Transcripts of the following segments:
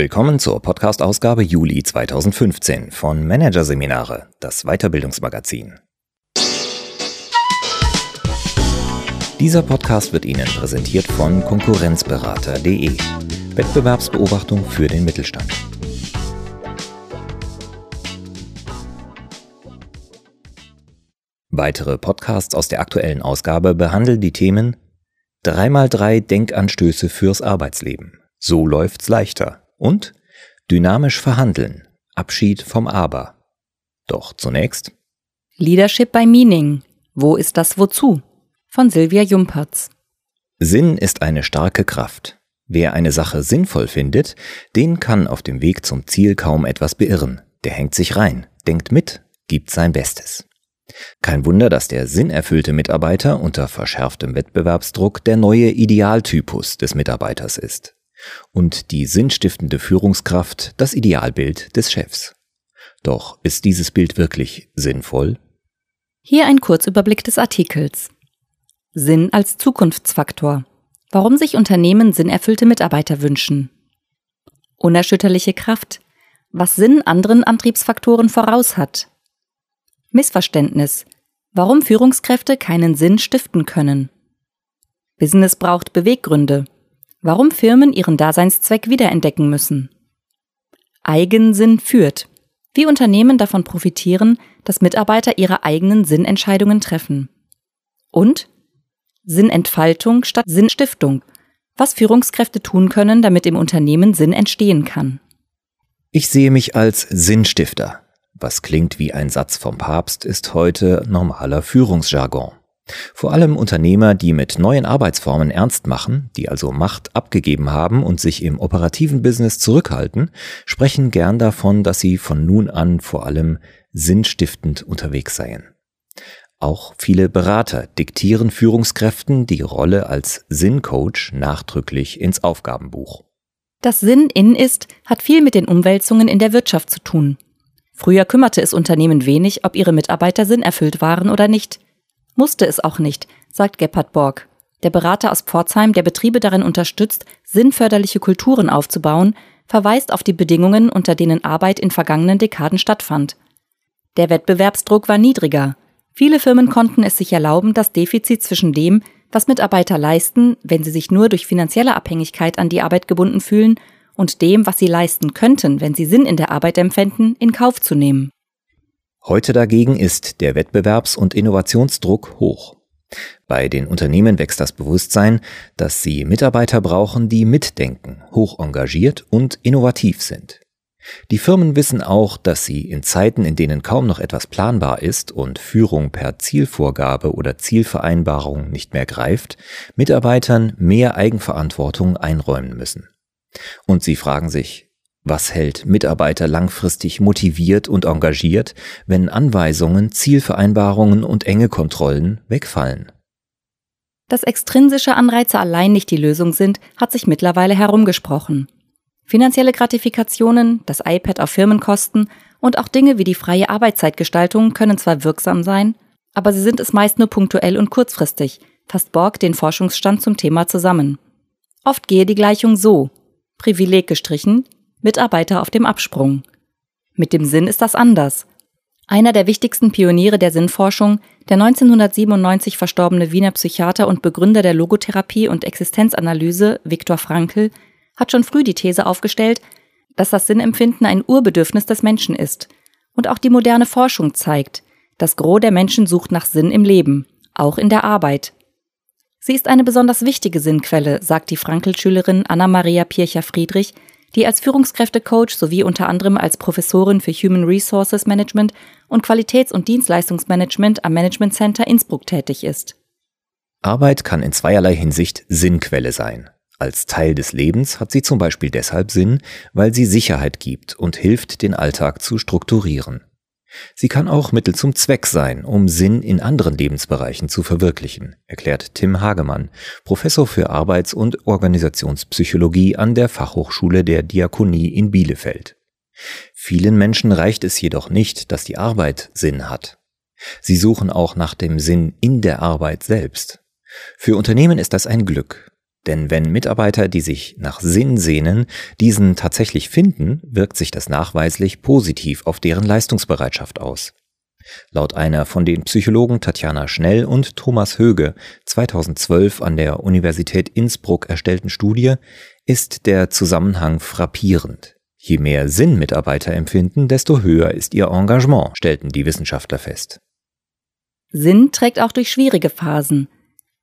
Willkommen zur Podcast-Ausgabe Juli 2015 von Managerseminare, das Weiterbildungsmagazin. Dieser Podcast wird Ihnen präsentiert von Konkurrenzberater.de. Wettbewerbsbeobachtung für den Mittelstand. Weitere Podcasts aus der aktuellen Ausgabe behandeln die Themen 3x3 Denkanstöße fürs Arbeitsleben. So läuft's leichter und dynamisch verhandeln, Abschied vom Aber. Doch zunächst Leadership by Meaning. Wo ist das Wozu? Von Silvia Jumpertz. Sinn ist eine starke Kraft. Wer eine Sache sinnvoll findet, den kann auf dem Weg zum Ziel kaum etwas beirren. Der hängt sich rein, denkt mit, gibt sein Bestes. Kein Wunder, dass der sinnerfüllte Mitarbeiter unter verschärftem Wettbewerbsdruck der neue Idealtypus des Mitarbeiters ist und die sinnstiftende Führungskraft das Idealbild des Chefs. Doch ist dieses Bild wirklich sinnvoll? Hier ein Kurzüberblick des Artikels. Sinn als Zukunftsfaktor. Warum sich Unternehmen sinnerfüllte Mitarbeiter wünschen. Unerschütterliche Kraft. Was Sinn anderen Antriebsfaktoren voraus hat. Missverständnis. Warum Führungskräfte keinen Sinn stiften können. Business braucht Beweggründe. Warum Firmen ihren Daseinszweck wiederentdecken müssen. Eigensinn führt. Wie Unternehmen davon profitieren, dass Mitarbeiter ihre eigenen Sinnentscheidungen treffen. Und Sinnentfaltung statt Sinnstiftung. Was Führungskräfte tun können, damit im Unternehmen Sinn entstehen kann. Ich sehe mich als Sinnstifter. Was klingt wie ein Satz vom Papst, ist heute normaler Führungsjargon. Vor allem Unternehmer, die mit neuen Arbeitsformen ernst machen, die also Macht abgegeben haben und sich im operativen Business zurückhalten, sprechen gern davon, dass sie von nun an vor allem sinnstiftend unterwegs seien. Auch viele Berater diktieren Führungskräften die Rolle als Sinncoach nachdrücklich ins Aufgabenbuch. Das Sinn in ist, hat viel mit den Umwälzungen in der Wirtschaft zu tun. Früher kümmerte es Unternehmen wenig, ob ihre Mitarbeiter sinnerfüllt waren oder nicht. Musste es auch nicht, sagt Gebhard Borg, der Berater aus Pforzheim, der Betriebe darin unterstützt, sinnförderliche Kulturen aufzubauen, verweist auf die Bedingungen, unter denen Arbeit in vergangenen Dekaden stattfand. Der Wettbewerbsdruck war niedriger. Viele Firmen konnten es sich erlauben, das Defizit zwischen dem, was Mitarbeiter leisten, wenn sie sich nur durch finanzielle Abhängigkeit an die Arbeit gebunden fühlen, und dem, was sie leisten könnten, wenn sie Sinn in der Arbeit empfänden, in Kauf zu nehmen. Heute dagegen ist der Wettbewerbs- und Innovationsdruck hoch. Bei den Unternehmen wächst das Bewusstsein, dass sie Mitarbeiter brauchen, die mitdenken, hoch engagiert und innovativ sind. Die Firmen wissen auch, dass sie in Zeiten, in denen kaum noch etwas planbar ist und Führung per Zielvorgabe oder Zielvereinbarung nicht mehr greift, Mitarbeitern mehr Eigenverantwortung einräumen müssen. Und sie fragen sich, was hält Mitarbeiter langfristig motiviert und engagiert, wenn Anweisungen, Zielvereinbarungen und enge Kontrollen wegfallen? Dass extrinsische Anreize allein nicht die Lösung sind, hat sich mittlerweile herumgesprochen. Finanzielle Gratifikationen, das iPad auf Firmenkosten und auch Dinge wie die freie Arbeitszeitgestaltung können zwar wirksam sein, aber sie sind es meist nur punktuell und kurzfristig, fasst Borg den Forschungsstand zum Thema zusammen. Oft gehe die Gleichung so. Privileg gestrichen, Mitarbeiter auf dem Absprung. Mit dem Sinn ist das anders. Einer der wichtigsten Pioniere der Sinnforschung, der 1997 verstorbene Wiener Psychiater und Begründer der Logotherapie und Existenzanalyse, Viktor Frankl, hat schon früh die These aufgestellt, dass das Sinnempfinden ein Urbedürfnis des Menschen ist. Und auch die moderne Forschung zeigt, das Gros der Menschen sucht nach Sinn im Leben, auch in der Arbeit. Sie ist eine besonders wichtige Sinnquelle, sagt die Frankl-Schülerin Anna-Maria Pircher-Friedrich, die als Führungskräftecoach sowie unter anderem als Professorin für Human Resources Management und Qualitäts- und Dienstleistungsmanagement am Management Center Innsbruck tätig ist. Arbeit kann in zweierlei Hinsicht Sinnquelle sein. Als Teil des Lebens hat sie zum Beispiel deshalb Sinn, weil sie Sicherheit gibt und hilft, den Alltag zu strukturieren. Sie kann auch Mittel zum Zweck sein, um Sinn in anderen Lebensbereichen zu verwirklichen, erklärt Tim Hagemann, Professor für Arbeits- und Organisationspsychologie an der Fachhochschule der Diakonie in Bielefeld. Vielen Menschen reicht es jedoch nicht, dass die Arbeit Sinn hat. Sie suchen auch nach dem Sinn in der Arbeit selbst. Für Unternehmen ist das ein Glück. Denn wenn Mitarbeiter, die sich nach Sinn sehnen, diesen tatsächlich finden, wirkt sich das nachweislich positiv auf deren Leistungsbereitschaft aus. Laut einer von den Psychologen Tatjana Schnell und Thomas Höge 2012 an der Universität Innsbruck erstellten Studie ist der Zusammenhang frappierend. Je mehr Sinn Mitarbeiter empfinden, desto höher ist ihr Engagement, stellten die Wissenschaftler fest. Sinn trägt auch durch schwierige Phasen.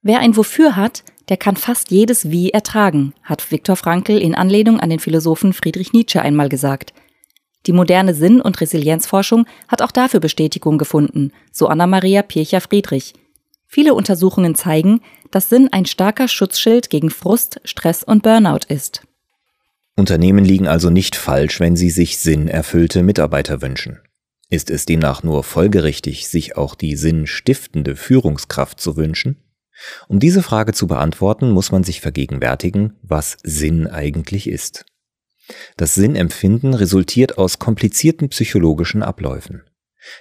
Wer ein Wofür hat, der kann fast jedes Wie ertragen, hat Viktor Frankl in Anlehnung an den Philosophen Friedrich Nietzsche einmal gesagt – die moderne Sinn- und Resilienzforschung hat auch dafür Bestätigung gefunden, so Anna-Maria Pircher-Friedrich. Viele Untersuchungen zeigen, dass Sinn ein starker Schutzschild gegen Frust, Stress und Burnout ist. Unternehmen liegen also nicht falsch, wenn sie sich sinnerfüllte Mitarbeiter wünschen. Ist es demnach nur folgerichtig, sich auch die sinnstiftende Führungskraft zu wünschen? Um diese Frage zu beantworten, muss man sich vergegenwärtigen, was Sinn eigentlich ist. Das Sinnempfinden resultiert aus komplizierten psychologischen Abläufen.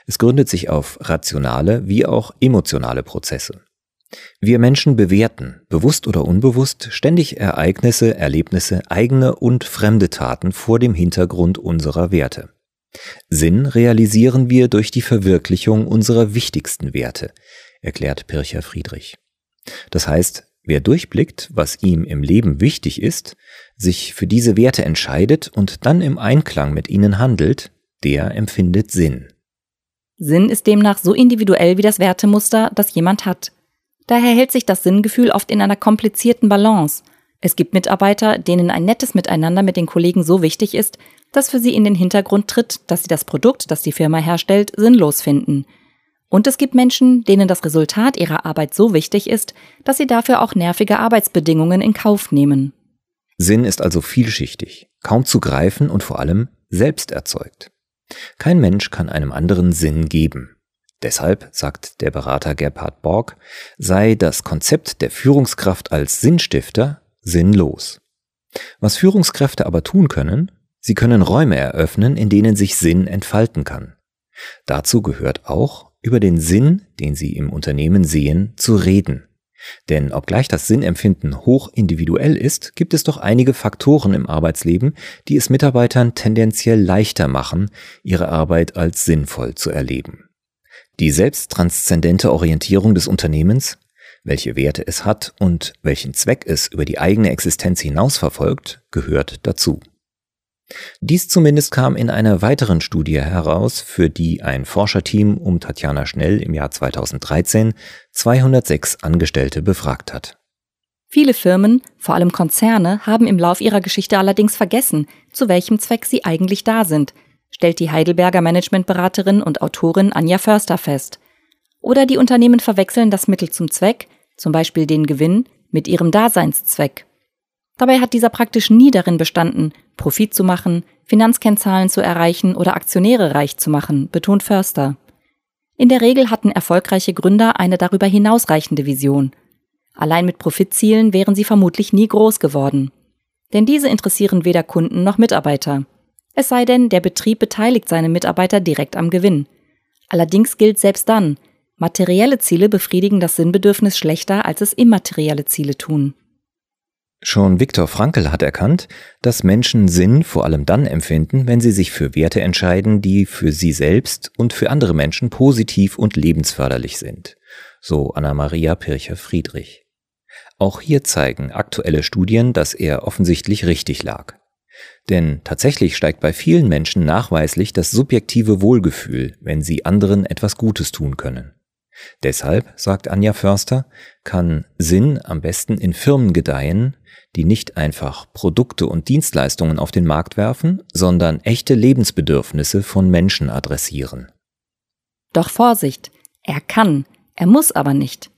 Es gründet sich auf rationale wie auch emotionale Prozesse. Wir Menschen bewerten, bewusst oder unbewusst, ständig Ereignisse, Erlebnisse, eigene und fremde Taten vor dem Hintergrund unserer Werte. Sinn realisieren wir durch die Verwirklichung unserer wichtigsten Werte, erklärt Pircher Friedrich. Das heißt, wer durchblickt, was ihm im Leben wichtig ist, sich für diese Werte entscheidet und dann im Einklang mit ihnen handelt, der empfindet Sinn. Sinn ist demnach so individuell wie das Wertemuster, das jemand hat. Daher hält sich das Sinngefühl oft in einer komplizierten Balance. Es gibt Mitarbeiter, denen ein nettes Miteinander mit den Kollegen so wichtig ist, dass für sie in den Hintergrund tritt, dass sie das Produkt, das die Firma herstellt, sinnlos finden. Und es gibt Menschen, denen das Resultat ihrer Arbeit so wichtig ist, dass sie dafür auch nervige Arbeitsbedingungen in Kauf nehmen. Sinn ist also vielschichtig, kaum zu greifen und vor allem selbst erzeugt. Kein Mensch kann einem anderen Sinn geben. Deshalb, sagt der Berater Gebhard Borg, sei das Konzept der Führungskraft als Sinnstifter sinnlos. Was Führungskräfte aber tun können, sie können Räume eröffnen, in denen sich Sinn entfalten kann. Dazu gehört auch, über den Sinn, den sie im Unternehmen sehen, zu reden. Denn obgleich das Sinnempfinden hoch individuell ist, gibt es doch einige Faktoren im Arbeitsleben, die es Mitarbeitern tendenziell leichter machen, ihre Arbeit als sinnvoll zu erleben. Die selbsttranszendente Orientierung des Unternehmens, welche Werte es hat und welchen Zweck es über die eigene Existenz hinaus verfolgt, gehört dazu. Dies zumindest kam in einer weiteren Studie heraus, für die ein Forscherteam um Tatjana Schnell im Jahr 2013 206 Angestellte befragt hat. Viele Firmen, vor allem Konzerne, haben im Lauf ihrer Geschichte allerdings vergessen, zu welchem Zweck sie eigentlich da sind, stellt die Heidelberger Managementberaterin und Autorin Anja Förster fest. Oder die Unternehmen verwechseln das Mittel zum Zweck, zum Beispiel den Gewinn, mit ihrem Daseinszweck. Dabei hat dieser praktisch nie darin bestanden, Profit zu machen, Finanzkennzahlen zu erreichen oder Aktionäre reich zu machen, betont Förster. In der Regel hatten erfolgreiche Gründer eine darüber hinausreichende Vision. Allein mit Profitzielen wären sie vermutlich nie groß geworden. Denn diese interessieren weder Kunden noch Mitarbeiter. Es sei denn, der Betrieb beteiligt seine Mitarbeiter direkt am Gewinn. Allerdings gilt selbst dann, materielle Ziele befriedigen das Sinnbedürfnis schlechter, als es immaterielle Ziele tun. Schon Viktor Frankl hat erkannt, dass Menschen Sinn vor allem dann empfinden, wenn sie sich für Werte entscheiden, die für sie selbst und für andere Menschen positiv und lebensförderlich sind. So Anna-Maria Pircher-Friedrich. Auch hier zeigen aktuelle Studien, dass er offensichtlich richtig lag. Denn tatsächlich steigt bei vielen Menschen nachweislich das subjektive Wohlgefühl, wenn sie anderen etwas Gutes tun können. Deshalb, sagt Anja Förster, kann Sinn am besten in Firmen gedeihen, die nicht einfach Produkte und Dienstleistungen auf den Markt werfen, sondern echte Lebensbedürfnisse von Menschen adressieren. Doch Vorsicht, er kann, er muss aber nicht.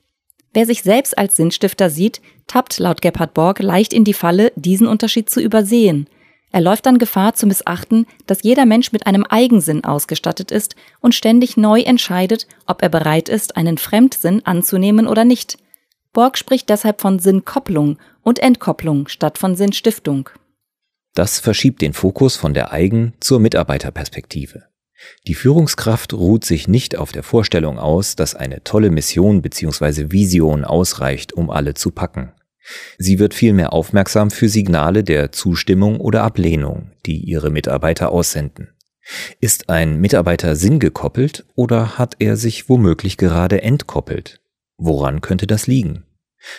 Wer sich selbst als Sinnstifter sieht, tappt laut Gebhard Borg leicht in die Falle, diesen Unterschied zu übersehen. Er läuft dann Gefahr zu missachten, dass jeder Mensch mit einem Eigensinn ausgestattet ist und ständig neu entscheidet, ob er bereit ist, einen Fremdsinn anzunehmen oder nicht. Borg spricht deshalb von Sinnkopplung und Entkopplung statt von Sinnstiftung. Das verschiebt den Fokus von der Eigen- zur Mitarbeiterperspektive. Die Führungskraft ruht sich nicht auf der Vorstellung aus, dass eine tolle Mission bzw. Vision ausreicht, um alle zu packen. Sie wird vielmehr aufmerksam für Signale der Zustimmung oder Ablehnung, die ihre Mitarbeiter aussenden. Ist ein Mitarbeiter sinngekoppelt oder hat er sich womöglich gerade entkoppelt? Woran könnte das liegen?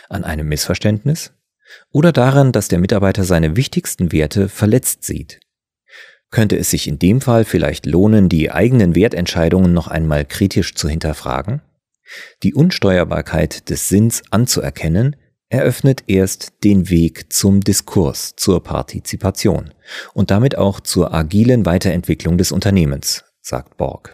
An einem Missverständnis? Oder daran, dass der Mitarbeiter seine wichtigsten Werte verletzt sieht? Könnte es sich in dem Fall vielleicht lohnen, die eigenen Wertentscheidungen noch einmal kritisch zu hinterfragen? Die Unsteuerbarkeit des Sinns anzuerkennen, eröffnet erst den Weg zum Diskurs, zur Partizipation und damit auch zur agilen Weiterentwicklung des Unternehmens, sagt Borg.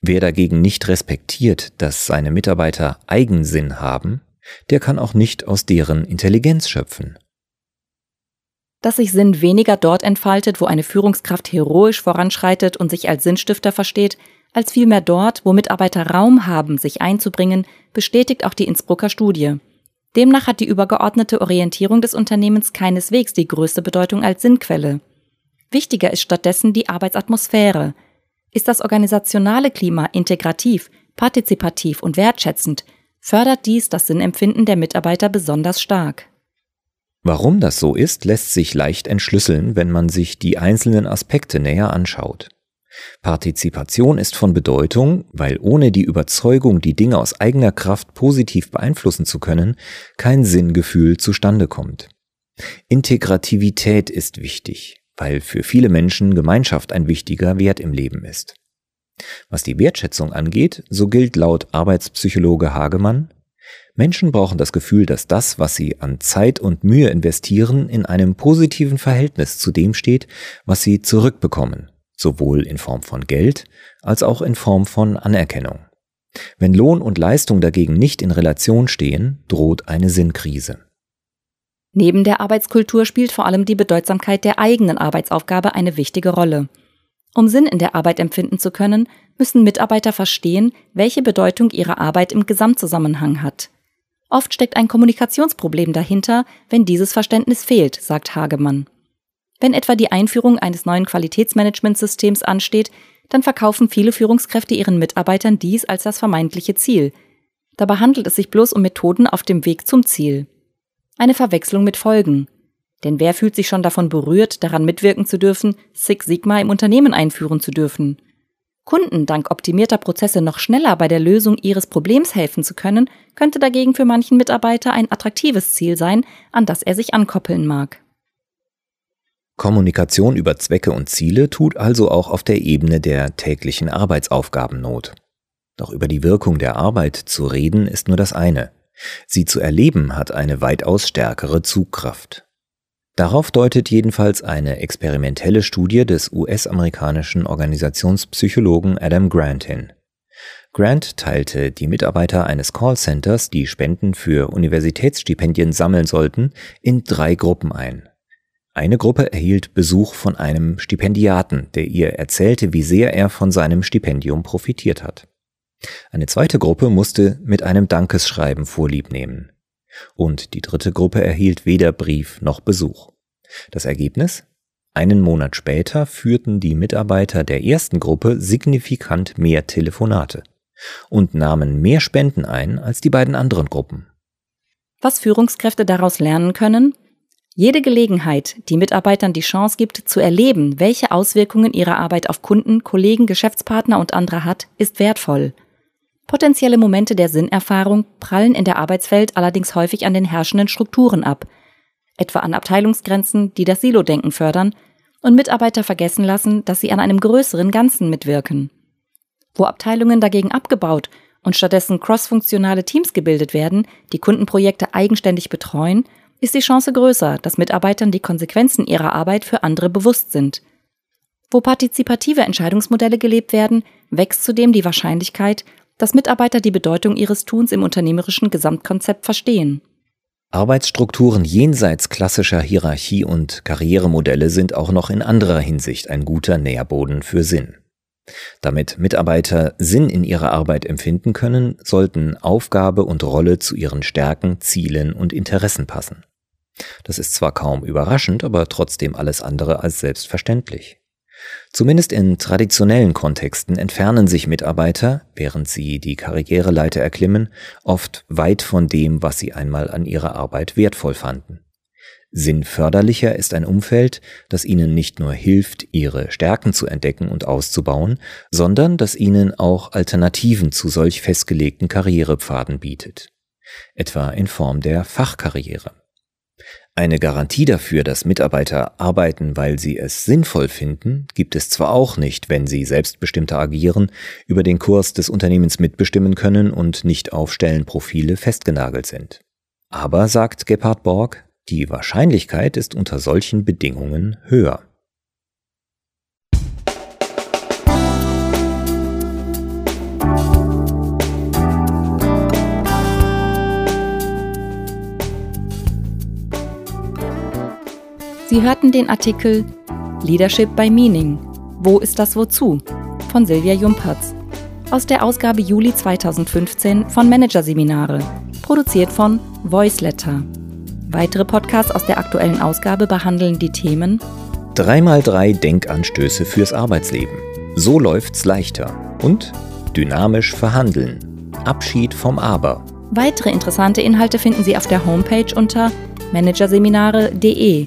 Wer dagegen nicht respektiert, dass seine Mitarbeiter Eigensinn haben, der kann auch nicht aus deren Intelligenz schöpfen. Dass sich Sinn weniger dort entfaltet, wo eine Führungskraft heroisch voranschreitet und sich als Sinnstifter versteht, als vielmehr dort, wo Mitarbeiter Raum haben, sich einzubringen, bestätigt auch die Innsbrucker Studie. Demnach hat die übergeordnete Orientierung des Unternehmens keineswegs die größte Bedeutung als Sinnquelle. Wichtiger ist stattdessen die Arbeitsatmosphäre. Ist das organisationale Klima integrativ, partizipativ und wertschätzend, fördert dies das Sinnempfinden der Mitarbeiter besonders stark. Warum das so ist, lässt sich leicht entschlüsseln, wenn man sich die einzelnen Aspekte näher anschaut. Partizipation ist von Bedeutung, weil ohne die Überzeugung, die Dinge aus eigener Kraft positiv beeinflussen zu können, kein Sinngefühl zustande kommt. Integrativität ist wichtig, weil für viele Menschen Gemeinschaft ein wichtiger Wert im Leben ist. Was die Wertschätzung angeht, so gilt laut Arbeitspsychologe Hagemann, Menschen brauchen das Gefühl, dass das, was sie an Zeit und Mühe investieren, in einem positiven Verhältnis zu dem steht, was sie zurückbekommen, sowohl in Form von Geld als auch in Form von Anerkennung. Wenn Lohn und Leistung dagegen nicht in Relation stehen, droht eine Sinnkrise. Neben der Arbeitskultur spielt vor allem die Bedeutsamkeit der eigenen Arbeitsaufgabe eine wichtige Rolle. Um Sinn in der Arbeit empfinden zu können, müssen Mitarbeiter verstehen, welche Bedeutung ihre Arbeit im Gesamtzusammenhang hat. Oft steckt ein Kommunikationsproblem dahinter, wenn dieses Verständnis fehlt, sagt Hagemann. Wenn etwa die Einführung eines neuen Qualitätsmanagementsystems ansteht, dann verkaufen viele Führungskräfte ihren Mitarbeitern dies als das vermeintliche Ziel. Dabei handelt es sich bloß um Methoden auf dem Weg zum Ziel. Eine Verwechslung mit Folgen. Denn wer fühlt sich schon davon berührt, daran mitwirken zu dürfen, Six Sigma im Unternehmen einführen zu dürfen? Kunden dank optimierter Prozesse noch schneller bei der Lösung ihres Problems helfen zu können, könnte dagegen für manchen Mitarbeiter ein attraktives Ziel sein, an das er sich ankoppeln mag. Kommunikation über Zwecke und Ziele tut also auch auf der Ebene der täglichen Arbeitsaufgaben Not. Doch über die Wirkung der Arbeit zu reden ist nur das eine. Sie zu erleben hat eine weitaus stärkere Zugkraft. Darauf deutet jedenfalls eine experimentelle Studie des US-amerikanischen Organisationspsychologen Adam Grant hin. Grant teilte die Mitarbeiter eines Callcenters, die Spenden für Universitätsstipendien sammeln sollten, in drei Gruppen ein. Eine Gruppe erhielt Besuch von einem Stipendiaten, der ihr erzählte, wie sehr er von seinem Stipendium profitiert hat. Eine zweite Gruppe musste mit einem Dankesschreiben Vorlieb nehmen. Und die dritte Gruppe erhielt weder Brief noch Besuch. Das Ergebnis? Einen Monat später führten die Mitarbeiter der ersten Gruppe signifikant mehr Telefonate und nahmen mehr Spenden ein als die beiden anderen Gruppen. Was Führungskräfte daraus lernen können? Jede Gelegenheit, die Mitarbeitern die Chance gibt, zu erleben, welche Auswirkungen ihre Arbeit auf Kunden, Kollegen, Geschäftspartner und andere hat, ist wertvoll. Potenzielle Momente der Sinnerfahrung prallen in der Arbeitswelt allerdings häufig an den herrschenden Strukturen ab, etwa an Abteilungsgrenzen, die das Silo-Denken fördern und Mitarbeiter vergessen lassen, dass sie an einem größeren Ganzen mitwirken. Wo Abteilungen dagegen abgebaut und stattdessen crossfunktionale Teams gebildet werden, die Kundenprojekte eigenständig betreuen ist die Chance größer, dass Mitarbeitern die Konsequenzen ihrer Arbeit für andere bewusst sind. Wo partizipative Entscheidungsmodelle gelebt werden, wächst zudem die Wahrscheinlichkeit, dass Mitarbeiter die Bedeutung ihres Tuns im unternehmerischen Gesamtkonzept verstehen. Arbeitsstrukturen jenseits klassischer Hierarchie und Karrieremodelle sind auch noch in anderer Hinsicht ein guter Nährboden für Sinn. Damit Mitarbeiter Sinn in ihrer Arbeit empfinden können, sollten Aufgabe und Rolle zu ihren Stärken, Zielen und Interessen passen. Das ist zwar kaum überraschend, aber trotzdem alles andere als selbstverständlich. Zumindest in traditionellen Kontexten entfernen sich Mitarbeiter, während sie die Karriereleiter erklimmen, oft weit von dem, was sie einmal an ihrer Arbeit wertvoll fanden. Sinnförderlicher ist ein Umfeld, das ihnen nicht nur hilft, ihre Stärken zu entdecken und auszubauen, sondern das ihnen auch Alternativen zu solch festgelegten Karrierepfaden bietet. Etwa in Form der Fachkarriere. Eine Garantie dafür, dass Mitarbeiter arbeiten, weil sie es sinnvoll finden, gibt es zwar auch nicht, wenn sie selbstbestimmter agieren, über den Kurs des Unternehmens mitbestimmen können und nicht auf Stellenprofile festgenagelt sind. Aber, sagt Gebhard Borg, die Wahrscheinlichkeit ist unter solchen Bedingungen höher. Sie hörten den Artikel Leadership by Meaning. Wo ist das Wozu? von Silvia Jumpertz aus der Ausgabe Juli 2015 von Managerseminare, produziert von Voiceletter. Weitere Podcasts aus der aktuellen Ausgabe behandeln die Themen 3x3 Denkanstöße fürs Arbeitsleben. So läuft's leichter. Und dynamisch verhandeln. Abschied vom Aber. Weitere interessante Inhalte finden Sie auf der Homepage unter managerseminare.de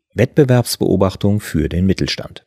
Wettbewerbsbeobachtung für den Mittelstand.